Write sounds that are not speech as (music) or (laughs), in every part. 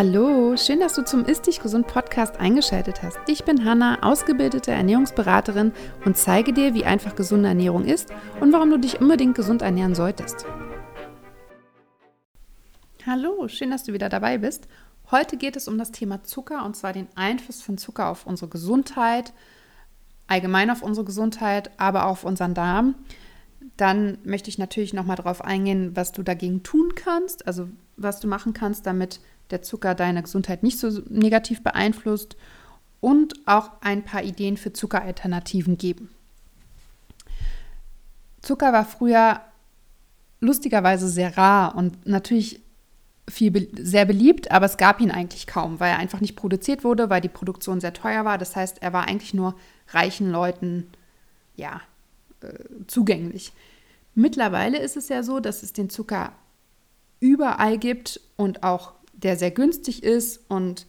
Hallo, schön, dass du zum Ist Dich Gesund Podcast eingeschaltet hast. Ich bin Hanna, ausgebildete Ernährungsberaterin und zeige dir, wie einfach gesunde Ernährung ist und warum du dich unbedingt gesund ernähren solltest. Hallo, schön, dass du wieder dabei bist. Heute geht es um das Thema Zucker und zwar den Einfluss von Zucker auf unsere Gesundheit, allgemein auf unsere Gesundheit, aber auch auf unseren Darm. Dann möchte ich natürlich nochmal darauf eingehen, was du dagegen tun kannst, also was du machen kannst, damit der Zucker deine Gesundheit nicht so negativ beeinflusst und auch ein paar Ideen für Zuckeralternativen geben. Zucker war früher lustigerweise sehr rar und natürlich viel sehr beliebt, aber es gab ihn eigentlich kaum, weil er einfach nicht produziert wurde, weil die Produktion sehr teuer war. Das heißt, er war eigentlich nur reichen Leuten ja äh, zugänglich. Mittlerweile ist es ja so, dass es den Zucker überall gibt und auch der sehr günstig ist und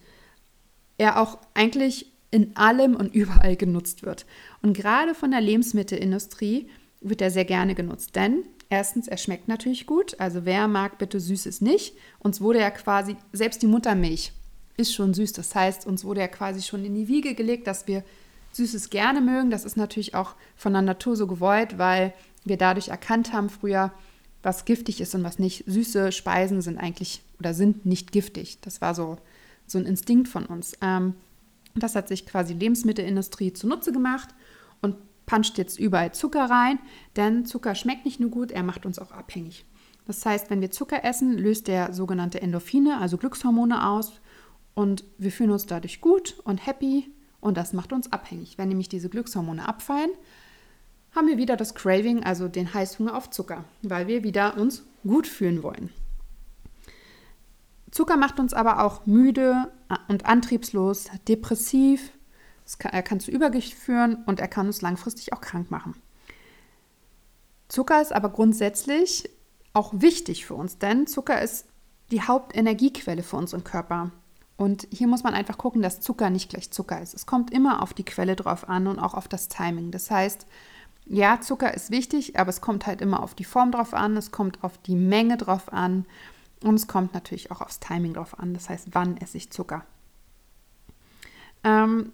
er auch eigentlich in allem und überall genutzt wird. Und gerade von der Lebensmittelindustrie wird er sehr gerne genutzt, denn erstens, er schmeckt natürlich gut. Also wer mag bitte Süßes nicht? Uns wurde ja quasi, selbst die Muttermilch ist schon süß. Das heißt, uns wurde ja quasi schon in die Wiege gelegt, dass wir Süßes gerne mögen. Das ist natürlich auch von der Natur so gewollt, weil wir dadurch erkannt haben früher, was giftig ist und was nicht. Süße Speisen sind eigentlich oder sind nicht giftig. Das war so, so ein Instinkt von uns. Ähm, das hat sich quasi Lebensmittelindustrie zunutze gemacht und puncht jetzt überall Zucker rein, denn Zucker schmeckt nicht nur gut, er macht uns auch abhängig. Das heißt, wenn wir Zucker essen, löst er sogenannte Endorphine, also Glückshormone aus und wir fühlen uns dadurch gut und happy und das macht uns abhängig. Wenn nämlich diese Glückshormone abfallen, haben wir wieder das Craving, also den Heißhunger auf Zucker, weil wir wieder uns gut fühlen wollen. Zucker macht uns aber auch müde und antriebslos, depressiv. er kann zu Übergewicht führen und er kann uns langfristig auch krank machen. Zucker ist aber grundsätzlich auch wichtig für uns, denn Zucker ist die Hauptenergiequelle für unseren Körper. Und hier muss man einfach gucken, dass Zucker nicht gleich Zucker ist. Es kommt immer auf die Quelle drauf an und auch auf das Timing. Das heißt, ja, Zucker ist wichtig, aber es kommt halt immer auf die Form drauf an, es kommt auf die Menge drauf an und es kommt natürlich auch aufs Timing drauf an. Das heißt, wann esse ich Zucker? Ähm,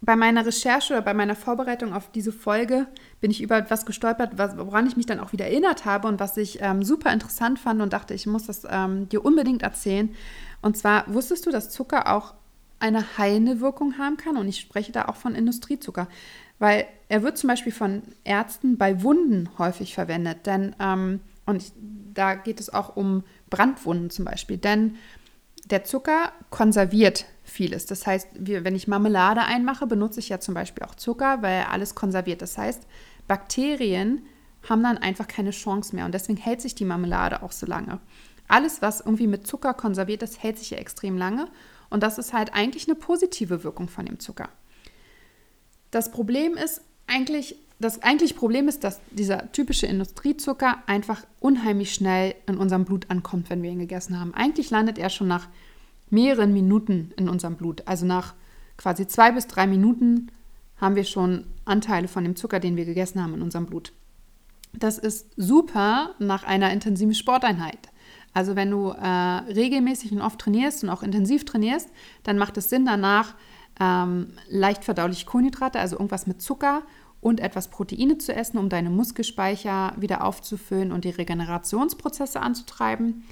bei meiner Recherche oder bei meiner Vorbereitung auf diese Folge bin ich über etwas gestolpert, woran ich mich dann auch wieder erinnert habe und was ich ähm, super interessant fand und dachte, ich muss das ähm, dir unbedingt erzählen. Und zwar wusstest du, dass Zucker auch eine heilende Wirkung haben kann? Und ich spreche da auch von Industriezucker, weil er wird zum Beispiel von Ärzten bei Wunden häufig verwendet. Denn, ähm, und ich, da geht es auch um Brandwunden zum Beispiel, denn der Zucker konserviert vieles. Das heißt, wenn ich Marmelade einmache, benutze ich ja zum Beispiel auch Zucker, weil alles konserviert. Das heißt, Bakterien haben dann einfach keine Chance mehr und deswegen hält sich die Marmelade auch so lange. Alles, was irgendwie mit Zucker konserviert ist, hält sich ja extrem lange und das ist halt eigentlich eine positive Wirkung von dem Zucker. Das Problem ist eigentlich, das eigentliche Problem ist, dass dieser typische Industriezucker einfach unheimlich schnell in unserem Blut ankommt, wenn wir ihn gegessen haben. Eigentlich landet er schon nach mehreren Minuten in unserem Blut. Also nach quasi zwei bis drei Minuten haben wir schon Anteile von dem Zucker, den wir gegessen haben, in unserem Blut. Das ist super nach einer intensiven Sporteinheit. Also wenn du äh, regelmäßig und oft trainierst und auch intensiv trainierst, dann macht es Sinn danach, ähm, leicht verdauliche Kohlenhydrate, also irgendwas mit Zucker und etwas Proteine zu essen, um deine Muskelspeicher wieder aufzufüllen und die Regenerationsprozesse anzutreiben.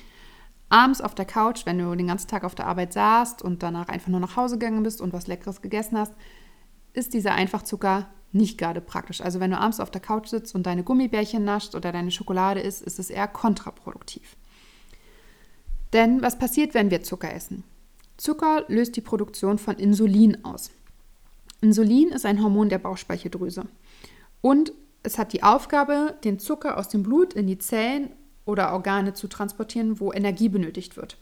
Abends auf der Couch, wenn du den ganzen Tag auf der Arbeit saßt und danach einfach nur nach Hause gegangen bist und was Leckeres gegessen hast, ist dieser Einfachzucker nicht gerade praktisch. Also wenn du abends auf der Couch sitzt und deine Gummibärchen nascht oder deine Schokolade isst, ist es eher kontraproduktiv. Denn was passiert, wenn wir Zucker essen? Zucker löst die Produktion von Insulin aus. Insulin ist ein Hormon der Bauchspeicheldrüse. Und es hat die Aufgabe, den Zucker aus dem Blut in die Zellen oder Organe zu transportieren, wo Energie benötigt wird.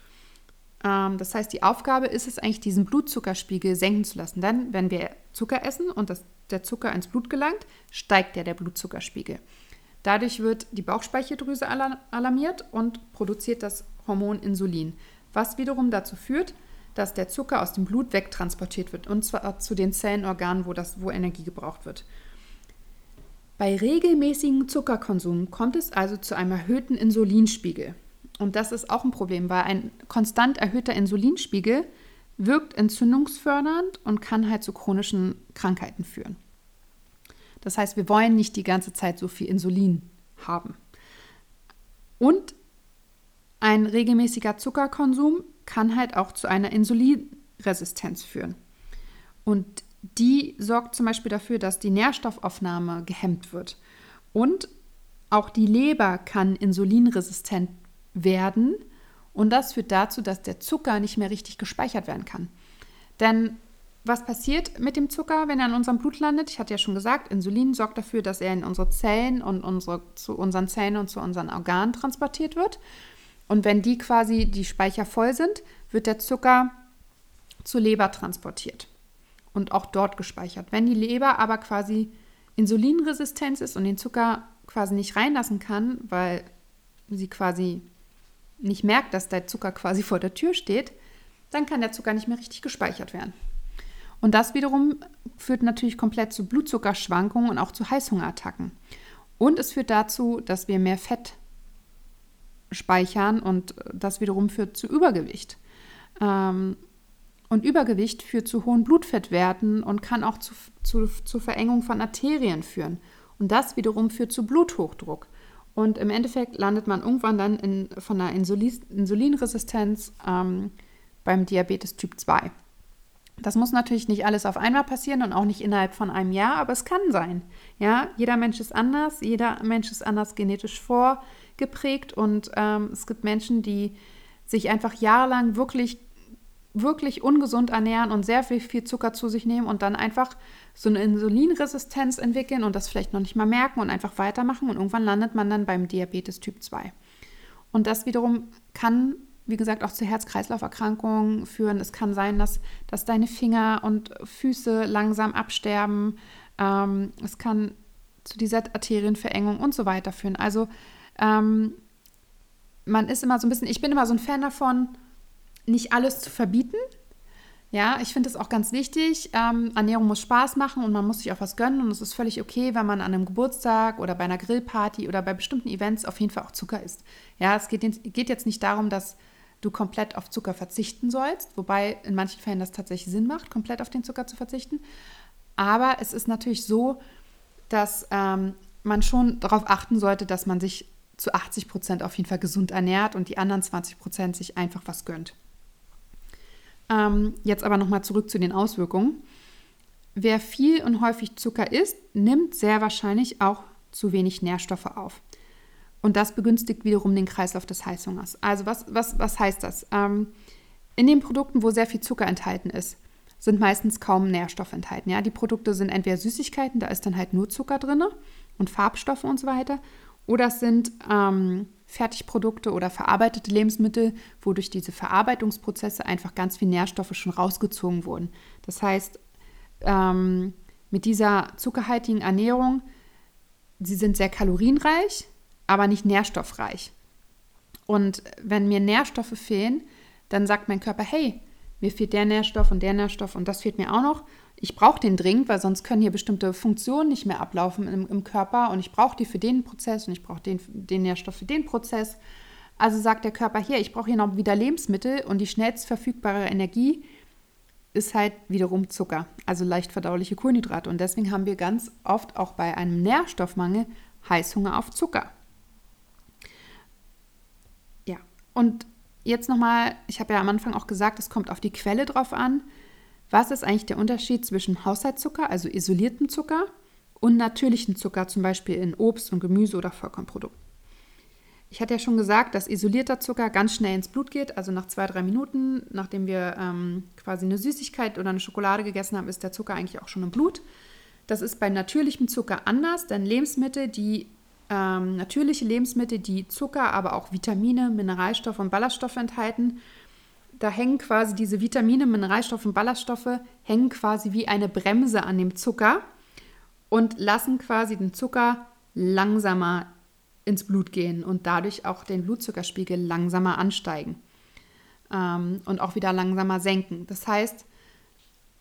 Ähm, das heißt, die Aufgabe ist es eigentlich, diesen Blutzuckerspiegel senken zu lassen. Denn wenn wir Zucker essen und das, der Zucker ins Blut gelangt, steigt ja der Blutzuckerspiegel. Dadurch wird die Bauchspeicheldrüse alarmiert und produziert das Hormon Insulin, was wiederum dazu führt, dass der Zucker aus dem Blut wegtransportiert wird und zwar zu den Zellenorganen, wo, das, wo Energie gebraucht wird. Bei regelmäßigem Zuckerkonsum kommt es also zu einem erhöhten Insulinspiegel. Und das ist auch ein Problem, weil ein konstant erhöhter Insulinspiegel wirkt entzündungsfördernd und kann halt zu chronischen Krankheiten führen. Das heißt, wir wollen nicht die ganze Zeit so viel Insulin haben. Und ein regelmäßiger Zuckerkonsum kann halt auch zu einer Insulinresistenz führen. Und die sorgt zum Beispiel dafür, dass die Nährstoffaufnahme gehemmt wird. Und auch die Leber kann insulinresistent werden. Und das führt dazu, dass der Zucker nicht mehr richtig gespeichert werden kann. Denn was passiert mit dem Zucker, wenn er in unserem Blut landet? Ich hatte ja schon gesagt, Insulin sorgt dafür, dass er in unsere Zellen und unsere, zu unseren Zellen und zu unseren Organen transportiert wird. Und wenn die quasi die Speicher voll sind, wird der Zucker zur Leber transportiert und auch dort gespeichert. Wenn die Leber aber quasi Insulinresistenz ist und den Zucker quasi nicht reinlassen kann, weil sie quasi nicht merkt, dass der Zucker quasi vor der Tür steht, dann kann der Zucker nicht mehr richtig gespeichert werden. Und das wiederum führt natürlich komplett zu Blutzuckerschwankungen und auch zu Heißhungerattacken. Und es führt dazu, dass wir mehr Fett speichern und das wiederum führt zu Übergewicht. Ähm, und Übergewicht führt zu hohen Blutfettwerten und kann auch zu, zu, zu Verengung von Arterien führen. Und das wiederum führt zu Bluthochdruck. Und im Endeffekt landet man irgendwann dann in, von einer Insulin, Insulinresistenz ähm, beim Diabetes Typ 2. Das muss natürlich nicht alles auf einmal passieren und auch nicht innerhalb von einem Jahr, aber es kann sein. Ja, jeder Mensch ist anders, jeder Mensch ist anders genetisch vorgeprägt und ähm, es gibt Menschen, die sich einfach jahrelang wirklich wirklich ungesund ernähren und sehr viel, viel Zucker zu sich nehmen und dann einfach so eine Insulinresistenz entwickeln und das vielleicht noch nicht mal merken und einfach weitermachen und irgendwann landet man dann beim Diabetes Typ 2. Und das wiederum kann, wie gesagt, auch zu Herz-Kreislauf-Erkrankungen führen. Es kann sein, dass, dass deine Finger und Füße langsam absterben. Ähm, es kann zu dieser Arterienverengung und so weiter führen. Also ähm, man ist immer so ein bisschen, ich bin immer so ein Fan davon, nicht alles zu verbieten. Ja, ich finde es auch ganz wichtig. Ähm, Ernährung muss Spaß machen und man muss sich auch was gönnen. Und es ist völlig okay, wenn man an einem Geburtstag oder bei einer Grillparty oder bei bestimmten Events auf jeden Fall auch Zucker isst. Ja, es geht, geht jetzt nicht darum, dass du komplett auf Zucker verzichten sollst, wobei in manchen Fällen das tatsächlich Sinn macht, komplett auf den Zucker zu verzichten. Aber es ist natürlich so, dass ähm, man schon darauf achten sollte, dass man sich zu 80 Prozent auf jeden Fall gesund ernährt und die anderen 20 Prozent sich einfach was gönnt. Ähm, jetzt aber nochmal zurück zu den Auswirkungen. Wer viel und häufig Zucker isst, nimmt sehr wahrscheinlich auch zu wenig Nährstoffe auf. Und das begünstigt wiederum den Kreislauf des Heißhungers. Also was, was, was heißt das? Ähm, in den Produkten, wo sehr viel Zucker enthalten ist, sind meistens kaum Nährstoffe enthalten. Ja? Die Produkte sind entweder Süßigkeiten, da ist dann halt nur Zucker drin und Farbstoffe und so weiter. Oder es sind ähm, Fertigprodukte oder verarbeitete Lebensmittel, wo durch diese Verarbeitungsprozesse einfach ganz viele Nährstoffe schon rausgezogen wurden. Das heißt, ähm, mit dieser zuckerhaltigen Ernährung, sie sind sehr kalorienreich, aber nicht nährstoffreich. Und wenn mir Nährstoffe fehlen, dann sagt mein Körper, hey, mir fehlt der Nährstoff und der Nährstoff und das fehlt mir auch noch ich brauche den dringend, weil sonst können hier bestimmte Funktionen nicht mehr ablaufen im, im Körper und ich brauche die für den Prozess und ich brauche den, den Nährstoff für den Prozess. Also sagt der Körper hier, ich brauche hier noch wieder Lebensmittel und die schnellst verfügbare Energie ist halt wiederum Zucker, also leicht verdauliche Kohlenhydrate. Und deswegen haben wir ganz oft auch bei einem Nährstoffmangel Heißhunger auf Zucker. Ja, und jetzt nochmal, ich habe ja am Anfang auch gesagt, es kommt auf die Quelle drauf an. Was ist eigentlich der Unterschied zwischen Haushaltszucker, also isoliertem Zucker, und natürlichem Zucker, zum Beispiel in Obst und Gemüse oder Vollkornprodukten? Ich hatte ja schon gesagt, dass isolierter Zucker ganz schnell ins Blut geht, also nach zwei, drei Minuten, nachdem wir ähm, quasi eine Süßigkeit oder eine Schokolade gegessen haben, ist der Zucker eigentlich auch schon im Blut. Das ist bei natürlichem Zucker anders, denn Lebensmittel, die ähm, natürliche Lebensmittel, die Zucker, aber auch Vitamine, Mineralstoffe und Ballaststoffe enthalten, da hängen quasi diese Vitamine, Mineralstoffe und Ballaststoffe, hängen quasi wie eine Bremse an dem Zucker und lassen quasi den Zucker langsamer ins Blut gehen und dadurch auch den Blutzuckerspiegel langsamer ansteigen ähm, und auch wieder langsamer senken. Das heißt,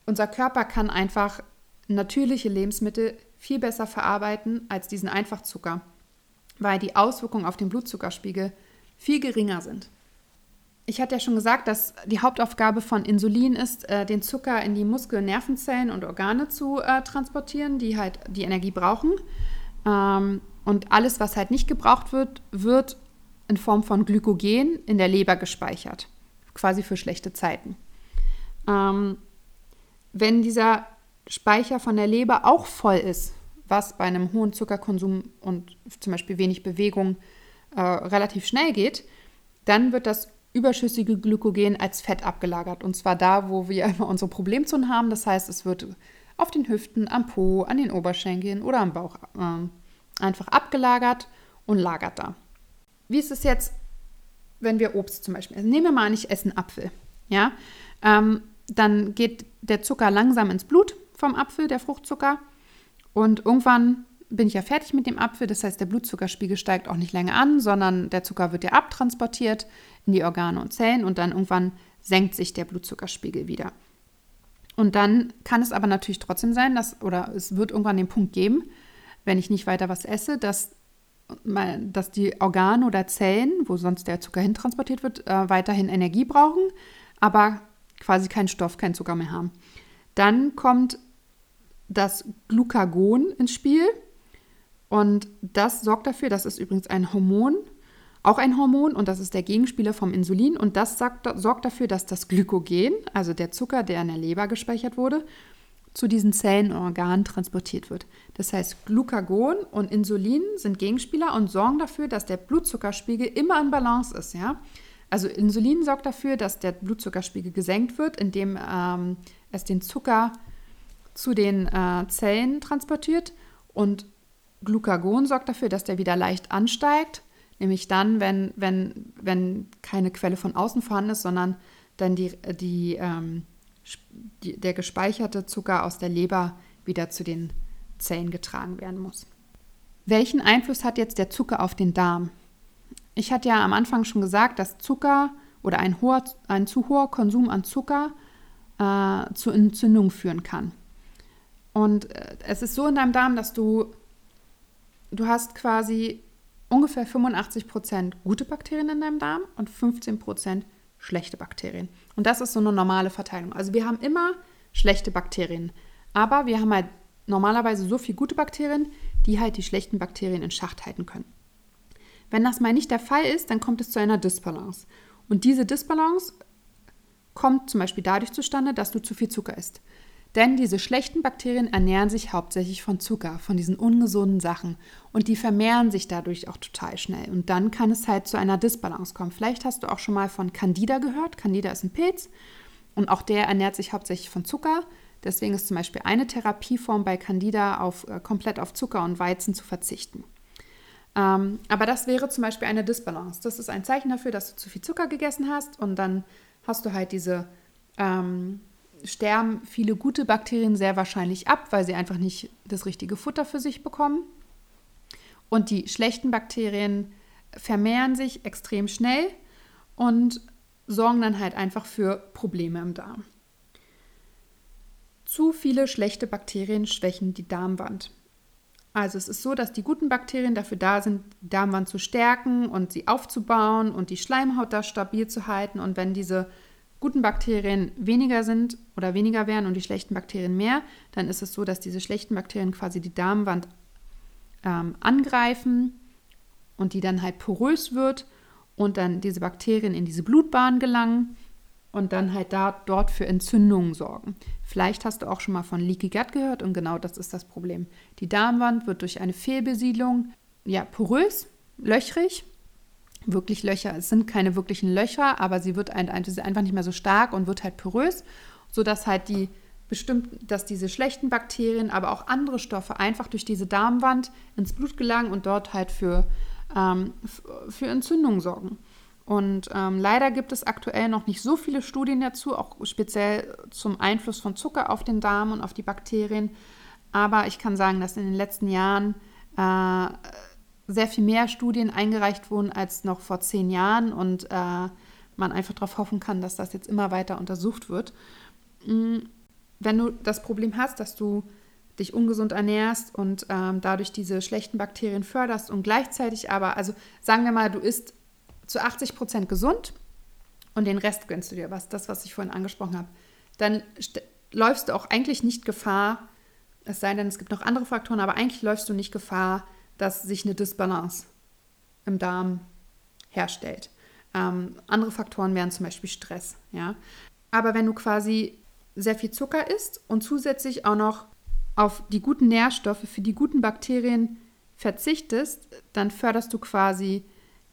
unser Körper kann einfach natürliche Lebensmittel viel besser verarbeiten als diesen Einfachzucker, weil die Auswirkungen auf den Blutzuckerspiegel viel geringer sind. Ich hatte ja schon gesagt, dass die Hauptaufgabe von Insulin ist, äh, den Zucker in die Muskel-, Nervenzellen und Organe zu äh, transportieren, die halt die Energie brauchen. Ähm, und alles, was halt nicht gebraucht wird, wird in Form von Glykogen in der Leber gespeichert, quasi für schlechte Zeiten. Ähm, wenn dieser Speicher von der Leber auch voll ist, was bei einem hohen Zuckerkonsum und zum Beispiel wenig Bewegung äh, relativ schnell geht, dann wird das überschüssige Glykogen als Fett abgelagert. Und zwar da, wo wir immer unsere Problemzonen haben. Das heißt, es wird auf den Hüften, am Po, an den Oberschenkeln oder am Bauch äh, einfach abgelagert und lagert da. Wie ist es jetzt, wenn wir Obst zum Beispiel essen? Nehmen wir mal an, ich esse einen Apfel. Ja? Ähm, dann geht der Zucker langsam ins Blut vom Apfel, der Fruchtzucker. Und irgendwann bin ich ja fertig mit dem Apfel. Das heißt, der Blutzuckerspiegel steigt auch nicht länger an, sondern der Zucker wird ja abtransportiert in die Organe und Zellen und dann irgendwann senkt sich der Blutzuckerspiegel wieder. Und dann kann es aber natürlich trotzdem sein, dass, oder es wird irgendwann den Punkt geben, wenn ich nicht weiter was esse, dass, dass die Organe oder Zellen, wo sonst der Zucker hintransportiert wird, äh, weiterhin Energie brauchen, aber quasi keinen Stoff, keinen Zucker mehr haben. Dann kommt das Glucagon ins Spiel. Und das sorgt dafür, das ist übrigens ein Hormon, auch ein Hormon und das ist der Gegenspieler vom Insulin und das sagt, sorgt dafür, dass das Glykogen, also der Zucker, der in der Leber gespeichert wurde, zu diesen Zellen und Organen transportiert wird. Das heißt, Glucagon und Insulin sind Gegenspieler und sorgen dafür, dass der Blutzuckerspiegel immer in Balance ist. Ja? Also Insulin sorgt dafür, dass der Blutzuckerspiegel gesenkt wird, indem ähm, es den Zucker zu den äh, Zellen transportiert und Glucagon sorgt dafür, dass der wieder leicht ansteigt, nämlich dann, wenn, wenn, wenn keine Quelle von außen vorhanden ist, sondern dann die, die, ähm, die, der gespeicherte Zucker aus der Leber wieder zu den Zellen getragen werden muss. Welchen Einfluss hat jetzt der Zucker auf den Darm? Ich hatte ja am Anfang schon gesagt, dass Zucker oder ein, hoher, ein zu hoher Konsum an Zucker äh, zu Entzündung führen kann. Und äh, es ist so in deinem Darm, dass du, du hast quasi ungefähr 85 Prozent gute Bakterien in deinem Darm und 15 Prozent schlechte Bakterien. Und das ist so eine normale Verteilung. Also wir haben immer schlechte Bakterien, aber wir haben halt normalerweise so viele gute Bakterien, die halt die schlechten Bakterien in Schacht halten können. Wenn das mal nicht der Fall ist, dann kommt es zu einer Disbalance. Und diese Disbalance kommt zum Beispiel dadurch zustande, dass du zu viel Zucker isst. Denn diese schlechten Bakterien ernähren sich hauptsächlich von Zucker, von diesen ungesunden Sachen. Und die vermehren sich dadurch auch total schnell. Und dann kann es halt zu einer Disbalance kommen. Vielleicht hast du auch schon mal von Candida gehört. Candida ist ein Pilz. Und auch der ernährt sich hauptsächlich von Zucker. Deswegen ist zum Beispiel eine Therapieform bei Candida auf, äh, komplett auf Zucker und Weizen zu verzichten. Ähm, aber das wäre zum Beispiel eine Disbalance. Das ist ein Zeichen dafür, dass du zu viel Zucker gegessen hast und dann hast du halt diese ähm, sterben viele gute Bakterien sehr wahrscheinlich ab, weil sie einfach nicht das richtige Futter für sich bekommen. Und die schlechten Bakterien vermehren sich extrem schnell und sorgen dann halt einfach für Probleme im Darm. Zu viele schlechte Bakterien schwächen die Darmwand. Also es ist so, dass die guten Bakterien dafür da sind, die Darmwand zu stärken und sie aufzubauen und die Schleimhaut da stabil zu halten. Und wenn diese guten Bakterien weniger sind oder weniger wären und die schlechten Bakterien mehr, dann ist es so, dass diese schlechten Bakterien quasi die Darmwand ähm, angreifen und die dann halt porös wird und dann diese Bakterien in diese Blutbahn gelangen und dann halt da dort für Entzündungen sorgen. Vielleicht hast du auch schon mal von Leaky Gut gehört und genau das ist das Problem. Die Darmwand wird durch eine Fehlbesiedlung ja porös, löchrig wirklich Löcher. Es sind keine wirklichen Löcher, aber sie wird ein, einfach nicht mehr so stark und wird halt porös, sodass halt die bestimmt, dass diese schlechten Bakterien, aber auch andere Stoffe einfach durch diese Darmwand ins Blut gelangen und dort halt für, ähm, für Entzündungen sorgen. Und ähm, leider gibt es aktuell noch nicht so viele Studien dazu, auch speziell zum Einfluss von Zucker auf den Darm und auf die Bakterien. Aber ich kann sagen, dass in den letzten Jahren äh, sehr viel mehr Studien eingereicht wurden als noch vor zehn Jahren und äh, man einfach darauf hoffen kann, dass das jetzt immer weiter untersucht wird. Mm, wenn du das Problem hast, dass du dich ungesund ernährst und ähm, dadurch diese schlechten Bakterien förderst und gleichzeitig aber, also sagen wir mal, du isst zu 80 Prozent gesund und den Rest gönnst du dir, was das, was ich vorhin angesprochen habe, dann läufst du auch eigentlich nicht Gefahr, es sei denn, es gibt noch andere Faktoren, aber eigentlich läufst du nicht Gefahr, dass sich eine Disbalance im Darm herstellt. Ähm, andere Faktoren wären zum Beispiel Stress. Ja? Aber wenn du quasi sehr viel Zucker isst und zusätzlich auch noch auf die guten Nährstoffe für die guten Bakterien verzichtest, dann förderst du quasi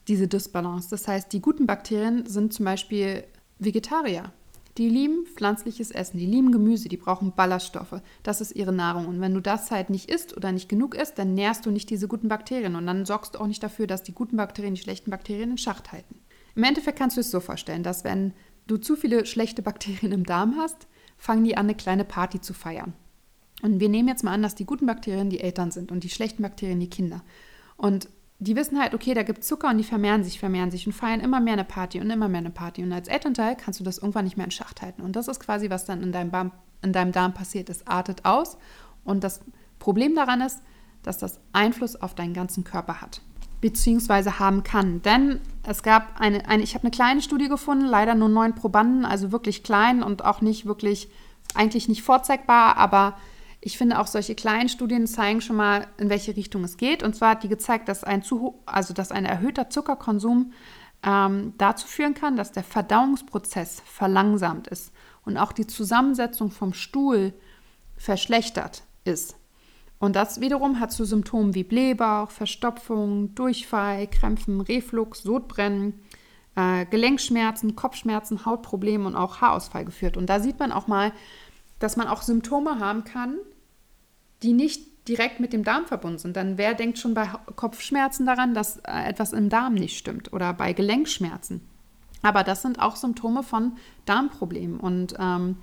diese Disbalance. Das heißt, die guten Bakterien sind zum Beispiel Vegetarier. Die lieben pflanzliches Essen, die lieben Gemüse, die brauchen Ballaststoffe. Das ist ihre Nahrung. Und wenn du das halt nicht isst oder nicht genug isst, dann nährst du nicht diese guten Bakterien. Und dann sorgst du auch nicht dafür, dass die guten Bakterien die schlechten Bakterien in Schacht halten. Im Endeffekt kannst du es so vorstellen, dass wenn du zu viele schlechte Bakterien im Darm hast, fangen die an, eine kleine Party zu feiern. Und wir nehmen jetzt mal an, dass die guten Bakterien die Eltern sind und die schlechten Bakterien die Kinder. Und die wissen halt, okay, da gibt es Zucker und die vermehren sich, vermehren sich und feiern immer mehr eine Party und immer mehr eine Party. Und als Elternteil kannst du das irgendwann nicht mehr in Schacht halten. Und das ist quasi, was dann in deinem, Darm, in deinem Darm passiert. Es artet aus. Und das Problem daran ist, dass das Einfluss auf deinen ganzen Körper hat. Beziehungsweise haben kann. Denn es gab eine, eine ich habe eine kleine Studie gefunden, leider nur neun Probanden, also wirklich klein und auch nicht wirklich, eigentlich nicht vorzeigbar, aber ich finde auch solche kleinen Studien zeigen schon mal, in welche Richtung es geht. Und zwar hat die gezeigt, dass ein, zu, also dass ein erhöhter Zuckerkonsum ähm, dazu führen kann, dass der Verdauungsprozess verlangsamt ist und auch die Zusammensetzung vom Stuhl verschlechtert ist. Und das wiederum hat zu Symptomen wie Blähbauch, Verstopfung, Durchfall, Krämpfen, Reflux, Sodbrennen, äh, Gelenkschmerzen, Kopfschmerzen, Hautprobleme und auch Haarausfall geführt. Und da sieht man auch mal, dass man auch Symptome haben kann, die nicht direkt mit dem Darm verbunden sind. Dann wer denkt schon bei Kopfschmerzen daran, dass äh, etwas im Darm nicht stimmt oder bei Gelenkschmerzen. Aber das sind auch Symptome von Darmproblemen. Und ähm,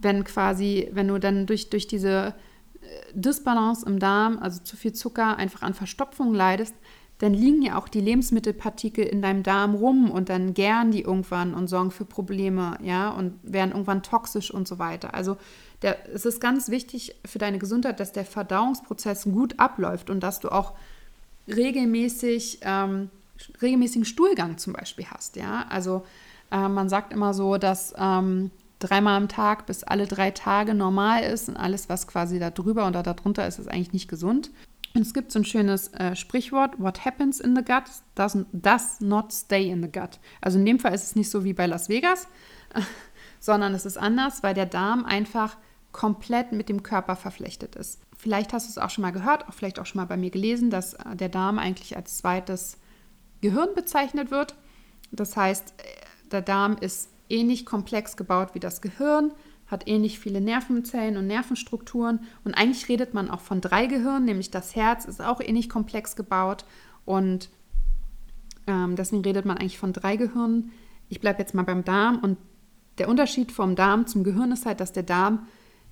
wenn quasi, wenn du dann durch, durch diese äh, Disbalance im Darm, also zu viel Zucker, einfach an Verstopfung leidest, dann liegen ja auch die Lebensmittelpartikel in deinem Darm rum und dann gären die irgendwann und sorgen für Probleme, ja, und werden irgendwann toxisch und so weiter. Also der, es ist ganz wichtig für deine Gesundheit, dass der Verdauungsprozess gut abläuft und dass du auch regelmäßig ähm, regelmäßigen Stuhlgang zum Beispiel hast, ja. Also äh, man sagt immer so, dass ähm, dreimal am Tag bis alle drei Tage normal ist und alles, was quasi da drüber oder darunter ist, ist eigentlich nicht gesund. Und es gibt so ein schönes äh, Sprichwort, what happens in the gut does, does not stay in the gut. Also in dem Fall ist es nicht so wie bei Las Vegas, (laughs) sondern es ist anders, weil der Darm einfach komplett mit dem Körper verflechtet ist. Vielleicht hast du es auch schon mal gehört, auch vielleicht auch schon mal bei mir gelesen, dass äh, der Darm eigentlich als zweites Gehirn bezeichnet wird. Das heißt, äh, der Darm ist ähnlich komplex gebaut wie das Gehirn, hat ähnlich viele Nervenzellen und Nervenstrukturen. Und eigentlich redet man auch von drei Gehirnen, nämlich das Herz ist auch ähnlich komplex gebaut. Und ähm, deswegen redet man eigentlich von drei Gehirnen. Ich bleibe jetzt mal beim Darm. Und der Unterschied vom Darm zum Gehirn ist halt, dass der Darm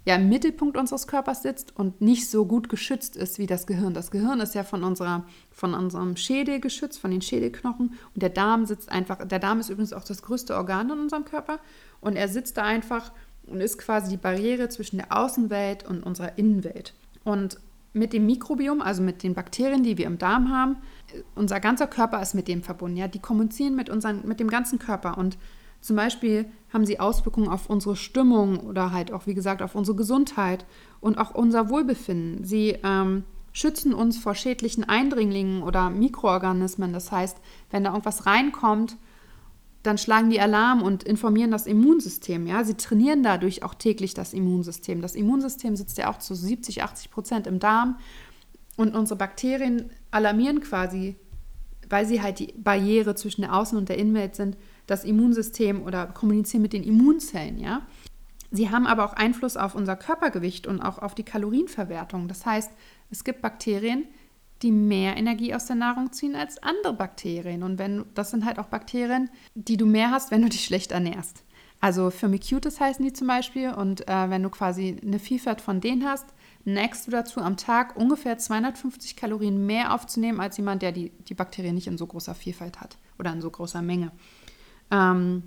ja im Mittelpunkt unseres Körpers sitzt und nicht so gut geschützt ist wie das Gehirn. Das Gehirn ist ja von, unserer, von unserem Schädel geschützt, von den Schädelknochen. Und der Darm sitzt einfach, der Darm ist übrigens auch das größte Organ in unserem Körper. Und er sitzt da einfach und ist quasi die Barriere zwischen der Außenwelt und unserer Innenwelt. Und mit dem Mikrobiom, also mit den Bakterien, die wir im Darm haben, unser ganzer Körper ist mit dem verbunden. Ja? Die kommunizieren mit, unseren, mit dem ganzen Körper. Und zum Beispiel haben sie Auswirkungen auf unsere Stimmung oder halt auch, wie gesagt, auf unsere Gesundheit und auch unser Wohlbefinden. Sie ähm, schützen uns vor schädlichen Eindringlingen oder Mikroorganismen. Das heißt, wenn da irgendwas reinkommt, dann schlagen die Alarm und informieren das Immunsystem. Ja? Sie trainieren dadurch auch täglich das Immunsystem. Das Immunsystem sitzt ja auch zu 70, 80 Prozent im Darm und unsere Bakterien alarmieren quasi, weil sie halt die Barriere zwischen der Außen- und der Innenwelt sind, das Immunsystem oder kommunizieren mit den Immunzellen. Ja? Sie haben aber auch Einfluss auf unser Körpergewicht und auch auf die Kalorienverwertung. Das heißt, es gibt Bakterien, die mehr Energie aus der Nahrung ziehen als andere Bakterien. Und wenn das sind halt auch Bakterien, die du mehr hast, wenn du dich schlecht ernährst. Also Firmicutes heißen die zum Beispiel. Und äh, wenn du quasi eine Vielfalt von denen hast, neigst du dazu, am Tag ungefähr 250 Kalorien mehr aufzunehmen als jemand, der die, die Bakterien nicht in so großer Vielfalt hat oder in so großer Menge. Ähm,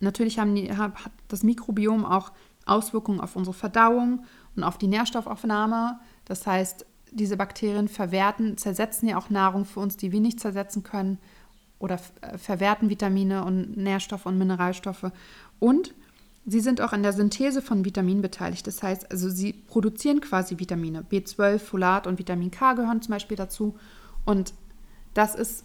natürlich haben die, hat das Mikrobiom auch Auswirkungen auf unsere Verdauung und auf die Nährstoffaufnahme. Das heißt, diese Bakterien verwerten, zersetzen ja auch Nahrung für uns, die wir nicht zersetzen können. oder äh, verwerten Vitamine und Nährstoffe und Mineralstoffe. Und sie sind auch an der Synthese von Vitaminen beteiligt. Das heißt, also sie produzieren quasi Vitamine. B12, Folat und Vitamin K gehören zum Beispiel dazu. Und das ist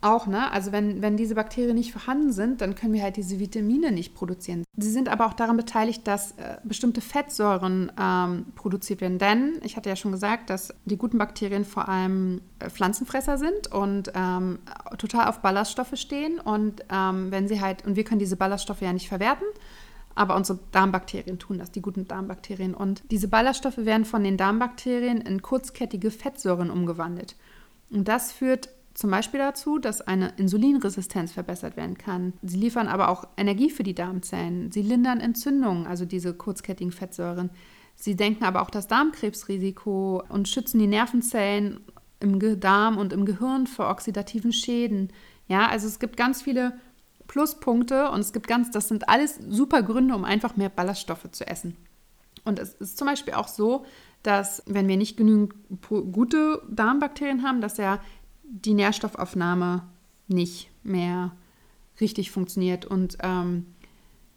auch, ne? Also wenn, wenn diese Bakterien nicht vorhanden sind, dann können wir halt diese Vitamine nicht produzieren. Sie sind aber auch daran beteiligt, dass äh, bestimmte Fettsäuren ähm, produziert werden. Denn ich hatte ja schon gesagt, dass die guten Bakterien vor allem äh, Pflanzenfresser sind und ähm, total auf Ballaststoffe stehen. Und ähm, wenn sie halt, und wir können diese Ballaststoffe ja nicht verwerten, aber unsere Darmbakterien tun das, die guten Darmbakterien. Und diese Ballaststoffe werden von den Darmbakterien in kurzkettige Fettsäuren umgewandelt. Und das führt zum Beispiel dazu, dass eine Insulinresistenz verbessert werden kann. Sie liefern aber auch Energie für die Darmzellen. Sie lindern Entzündungen, also diese kurzkettigen Fettsäuren. Sie denken aber auch das Darmkrebsrisiko und schützen die Nervenzellen im Darm und im Gehirn vor oxidativen Schäden. Ja, also es gibt ganz viele Pluspunkte und es gibt ganz, das sind alles super Gründe, um einfach mehr Ballaststoffe zu essen. Und es ist zum Beispiel auch so, dass wenn wir nicht genügend gute Darmbakterien haben, dass ja die Nährstoffaufnahme nicht mehr richtig funktioniert. Und ähm,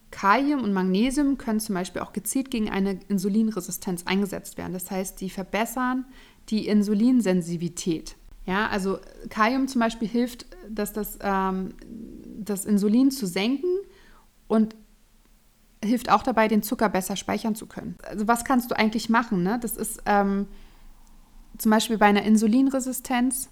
Kalium und Magnesium können zum Beispiel auch gezielt gegen eine Insulinresistenz eingesetzt werden. Das heißt, die verbessern die Insulinsensitivität. Ja, also Kalium zum Beispiel hilft, dass das, ähm, das Insulin zu senken und hilft auch dabei, den Zucker besser speichern zu können. Also was kannst du eigentlich machen? Ne? Das ist ähm, zum Beispiel bei einer Insulinresistenz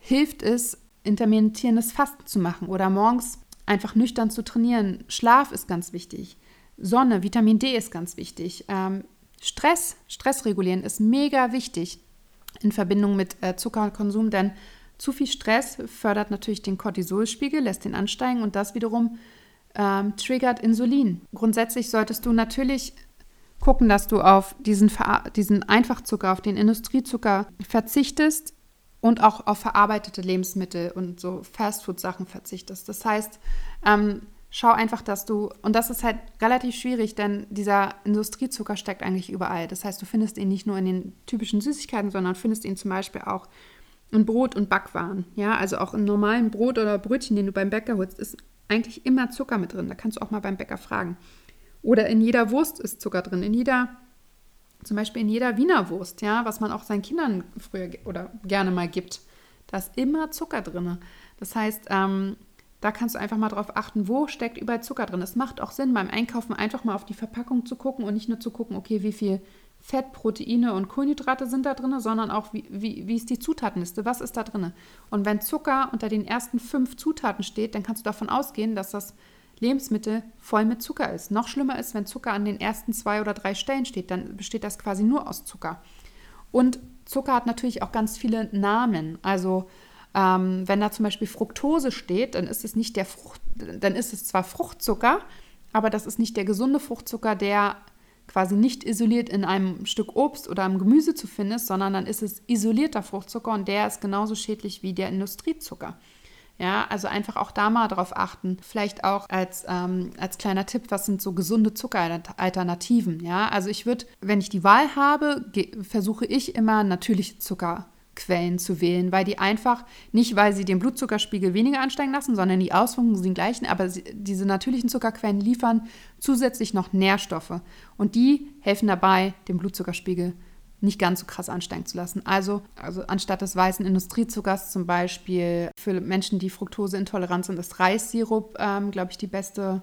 hilft es, intermittierendes Fasten zu machen oder morgens einfach nüchtern zu trainieren. Schlaf ist ganz wichtig. Sonne, Vitamin D ist ganz wichtig. Ähm, Stress, Stress regulieren ist mega wichtig in Verbindung mit äh, Zuckerkonsum, denn zu viel Stress fördert natürlich den Cortisolspiegel, lässt ihn ansteigen und das wiederum ähm, triggert Insulin. Grundsätzlich solltest du natürlich gucken, dass du auf diesen, diesen Einfachzucker, auf den Industriezucker verzichtest und auch auf verarbeitete Lebensmittel und so Fastfood-Sachen verzichtest. Das heißt, ähm, schau einfach, dass du, und das ist halt relativ schwierig, denn dieser Industriezucker steckt eigentlich überall. Das heißt, du findest ihn nicht nur in den typischen Süßigkeiten, sondern findest ihn zum Beispiel auch in Brot und Backwaren. Ja, also auch in normalen Brot oder Brötchen, den du beim Bäcker holst, ist eigentlich immer Zucker mit drin. Da kannst du auch mal beim Bäcker fragen. Oder in jeder Wurst ist Zucker drin, in jeder zum Beispiel in jeder Wiener Wurst, ja, was man auch seinen Kindern früher oder gerne mal gibt, da ist immer Zucker drin. Das heißt, ähm, da kannst du einfach mal drauf achten, wo steckt überall Zucker drin. Es macht auch Sinn, beim Einkaufen einfach mal auf die Verpackung zu gucken und nicht nur zu gucken, okay, wie viel Fett, Proteine und Kohlenhydrate sind da drin, sondern auch, wie, wie, wie ist die Zutatenliste, was ist da drin. Und wenn Zucker unter den ersten fünf Zutaten steht, dann kannst du davon ausgehen, dass das Lebensmittel voll mit Zucker ist. Noch schlimmer ist, wenn Zucker an den ersten zwei oder drei Stellen steht, dann besteht das quasi nur aus Zucker. Und Zucker hat natürlich auch ganz viele Namen. Also ähm, wenn da zum Beispiel Fructose steht, dann ist es nicht der Frucht, dann ist es zwar Fruchtzucker, aber das ist nicht der gesunde Fruchtzucker, der quasi nicht isoliert in einem Stück Obst oder einem Gemüse zu finden ist, sondern dann ist es isolierter Fruchtzucker und der ist genauso schädlich wie der Industriezucker. Ja, also einfach auch da mal drauf achten. Vielleicht auch als, ähm, als kleiner Tipp, was sind so gesunde Zuckeralternativen? Ja, also ich würde, wenn ich die Wahl habe, versuche ich immer natürliche Zuckerquellen zu wählen, weil die einfach, nicht weil sie den Blutzuckerspiegel weniger ansteigen lassen, sondern die Auswirkungen sind die gleichen, aber diese natürlichen Zuckerquellen liefern zusätzlich noch Nährstoffe und die helfen dabei, den Blutzuckerspiegel zu nicht ganz so krass ansteigen zu lassen. Also, also anstatt des weißen Industriezuckers zum Beispiel für Menschen, die fruktoseintolerant sind, ist Reissirup, ähm, glaube ich, die beste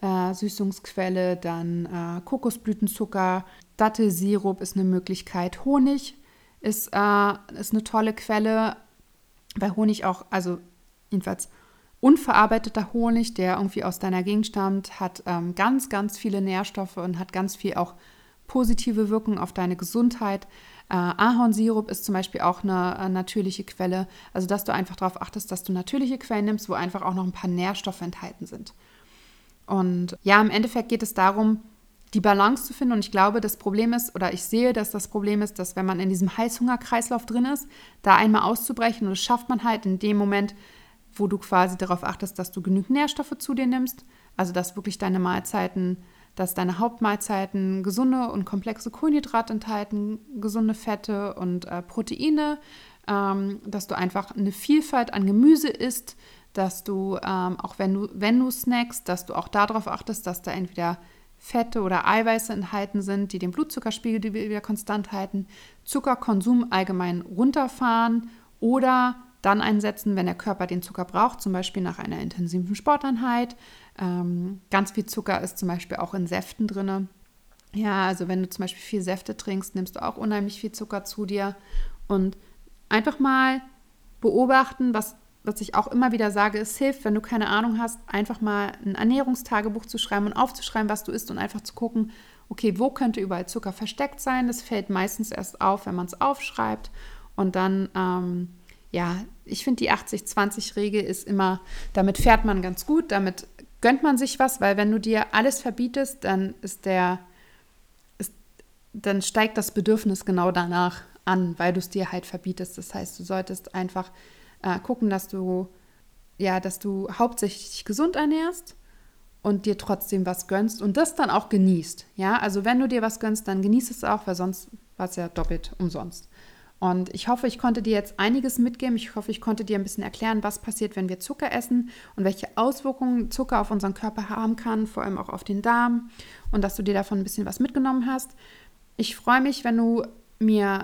äh, Süßungsquelle. Dann äh, Kokosblütenzucker, Dattelsirup ist eine Möglichkeit. Honig ist, äh, ist eine tolle Quelle, weil Honig auch, also jedenfalls unverarbeiteter Honig, der irgendwie aus deiner Gegend stammt, hat ähm, ganz, ganz viele Nährstoffe und hat ganz viel auch positive Wirkung auf deine Gesundheit. Äh, Ahornsirup ist zum Beispiel auch eine äh, natürliche Quelle. Also, dass du einfach darauf achtest, dass du natürliche Quellen nimmst, wo einfach auch noch ein paar Nährstoffe enthalten sind. Und ja, im Endeffekt geht es darum, die Balance zu finden. Und ich glaube, das Problem ist, oder ich sehe, dass das Problem ist, dass wenn man in diesem Heißhungerkreislauf drin ist, da einmal auszubrechen, und das schafft man halt in dem Moment, wo du quasi darauf achtest, dass du genügend Nährstoffe zu dir nimmst. Also, dass wirklich deine Mahlzeiten dass deine Hauptmahlzeiten gesunde und komplexe Kohlenhydrate enthalten, gesunde Fette und äh, Proteine, ähm, dass du einfach eine Vielfalt an Gemüse isst, dass du, ähm, auch wenn du, wenn du snackst, dass du auch darauf achtest, dass da entweder Fette oder Eiweiße enthalten sind, die den Blutzuckerspiegel wieder konstant halten, Zuckerkonsum allgemein runterfahren oder dann einsetzen, wenn der Körper den Zucker braucht, zum Beispiel nach einer intensiven Sporteinheit. Ähm, ganz viel Zucker ist zum Beispiel auch in Säften drin. Ja, also wenn du zum Beispiel viel Säfte trinkst, nimmst du auch unheimlich viel Zucker zu dir. Und einfach mal beobachten, was was ich auch immer wieder sage, es hilft, wenn du keine Ahnung hast, einfach mal ein Ernährungstagebuch zu schreiben und aufzuschreiben, was du isst und einfach zu gucken, okay, wo könnte überall Zucker versteckt sein? Das fällt meistens erst auf, wenn man es aufschreibt. Und dann, ähm, ja, ich finde die 80-20-Regel ist immer, damit fährt man ganz gut, damit gönnt man sich was, weil wenn du dir alles verbietest, dann ist der, ist, dann steigt das Bedürfnis genau danach an, weil du es dir halt verbietest. Das heißt, du solltest einfach äh, gucken, dass du ja, dass du hauptsächlich gesund ernährst und dir trotzdem was gönnst und das dann auch genießt. Ja, also wenn du dir was gönnst, dann genieß es auch, weil sonst war es ja doppelt umsonst. Und ich hoffe, ich konnte dir jetzt einiges mitgeben. Ich hoffe, ich konnte dir ein bisschen erklären, was passiert, wenn wir Zucker essen und welche Auswirkungen Zucker auf unseren Körper haben kann, vor allem auch auf den Darm und dass du dir davon ein bisschen was mitgenommen hast. Ich freue mich, wenn du mir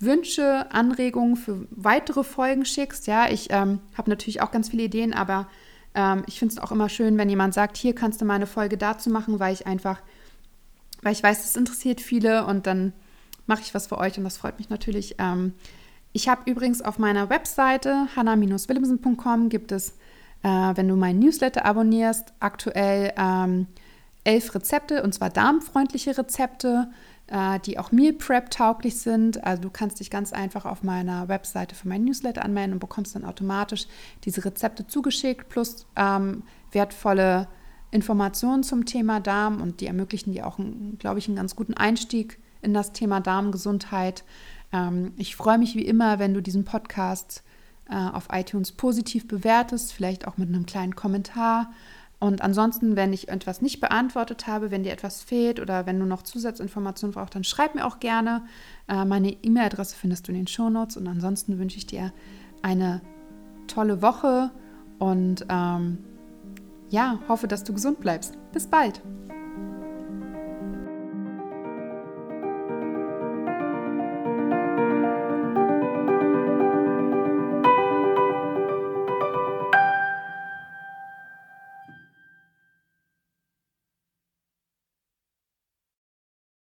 Wünsche, Anregungen für weitere Folgen schickst. Ja, ich ähm, habe natürlich auch ganz viele Ideen, aber ähm, ich finde es auch immer schön, wenn jemand sagt, hier kannst du mal eine Folge dazu machen, weil ich einfach, weil ich weiß, es interessiert viele und dann mache ich was für euch und das freut mich natürlich. Ähm, ich habe übrigens auf meiner Webseite hannah-willemsen.com gibt es, äh, wenn du meinen Newsletter abonnierst, aktuell ähm, elf Rezepte und zwar darmfreundliche Rezepte äh, die auch Meal Prep tauglich sind. Also du kannst dich ganz einfach auf meiner Webseite für meinen Newsletter anmelden und bekommst dann automatisch diese Rezepte zugeschickt plus ähm, wertvolle Informationen zum Thema Darm und die ermöglichen dir auch, glaube ich, einen ganz guten Einstieg in das Thema Darmgesundheit. Ähm, ich freue mich wie immer, wenn du diesen Podcast äh, auf iTunes positiv bewertest, vielleicht auch mit einem kleinen Kommentar. Und ansonsten, wenn ich etwas nicht beantwortet habe, wenn dir etwas fehlt oder wenn du noch Zusatzinformationen brauchst, dann schreib mir auch gerne. Äh, meine E-Mail-Adresse findest du in den Shownotes. Und ansonsten wünsche ich dir eine tolle Woche und ähm, ja, hoffe, dass du gesund bleibst. Bis bald.